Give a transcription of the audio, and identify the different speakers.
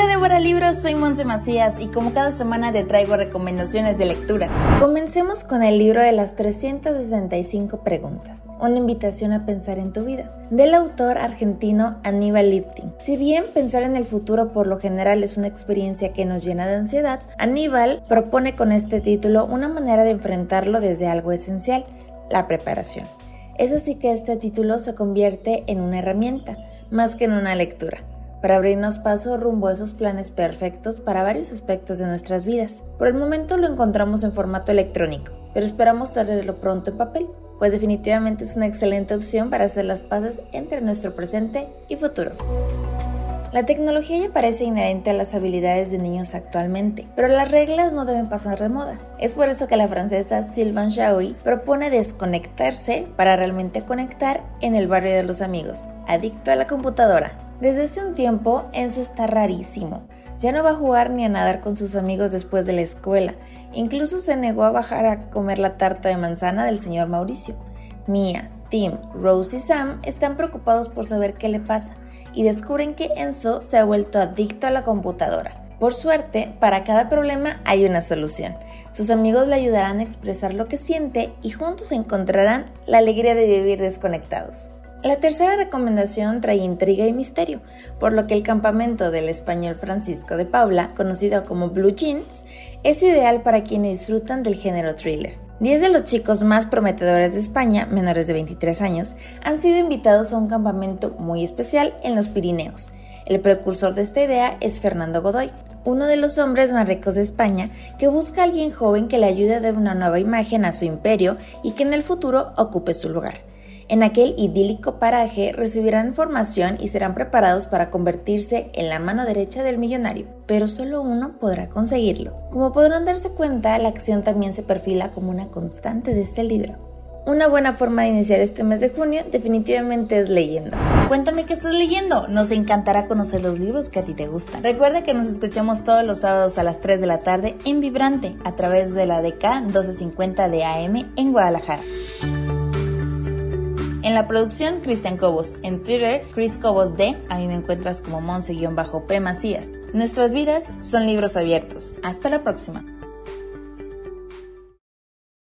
Speaker 1: Hola Débora Libros, soy Monse Macías y como cada semana te traigo recomendaciones de lectura. Comencemos con el libro de las 365 preguntas, una invitación a pensar en tu vida, del autor argentino Aníbal Lifting. Si bien pensar en el futuro por lo general es una experiencia que nos llena de ansiedad, Aníbal propone con este título una manera de enfrentarlo desde algo esencial, la preparación. Es así que este título se convierte en una herramienta, más que en una lectura para abrirnos paso rumbo a esos planes perfectos para varios aspectos de nuestras vidas. Por el momento lo encontramos en formato electrónico, pero esperamos tenerlo pronto en papel, pues definitivamente es una excelente opción para hacer las paces entre nuestro presente y futuro. La tecnología ya parece inherente a las habilidades de niños actualmente, pero las reglas no deben pasar de moda. Es por eso que la francesa Sylvain Chaoui propone desconectarse para realmente conectar en el barrio de los amigos, adicto a la computadora. Desde hace un tiempo, Enzo está rarísimo. Ya no va a jugar ni a nadar con sus amigos después de la escuela. Incluso se negó a bajar a comer la tarta de manzana del señor Mauricio. Mia, Tim, Rose y Sam están preocupados por saber qué le pasa y descubren que Enzo se ha vuelto adicto a la computadora. Por suerte, para cada problema hay una solución. Sus amigos le ayudarán a expresar lo que siente y juntos encontrarán la alegría de vivir desconectados. La tercera recomendación trae intriga y misterio, por lo que el campamento del español Francisco de Paula, conocido como Blue Jeans, es ideal para quienes disfrutan del género thriller. Diez de los chicos más prometedores de España, menores de 23 años, han sido invitados a un campamento muy especial en los Pirineos. El precursor de esta idea es Fernando Godoy, uno de los hombres más ricos de España que busca a alguien joven que le ayude a dar una nueva imagen a su imperio y que en el futuro ocupe su lugar. En aquel idílico paraje recibirán formación y serán preparados para convertirse en la mano derecha del millonario, pero solo uno podrá conseguirlo. Como podrán darse cuenta, la acción también se perfila como una constante de este libro. Una buena forma de iniciar este mes de junio definitivamente es leyendo. Cuéntame qué estás leyendo. Nos encantará conocer los libros que a ti te gustan. Recuerda que nos escuchamos todos los sábados a las 3 de la tarde en Vibrante a través de la DK 1250 de AM en Guadalajara. En la producción, Cristian Cobos. En Twitter, Chris Cobos D. A mí me encuentras como Monse-P Macías. Nuestras vidas son libros abiertos. Hasta la próxima.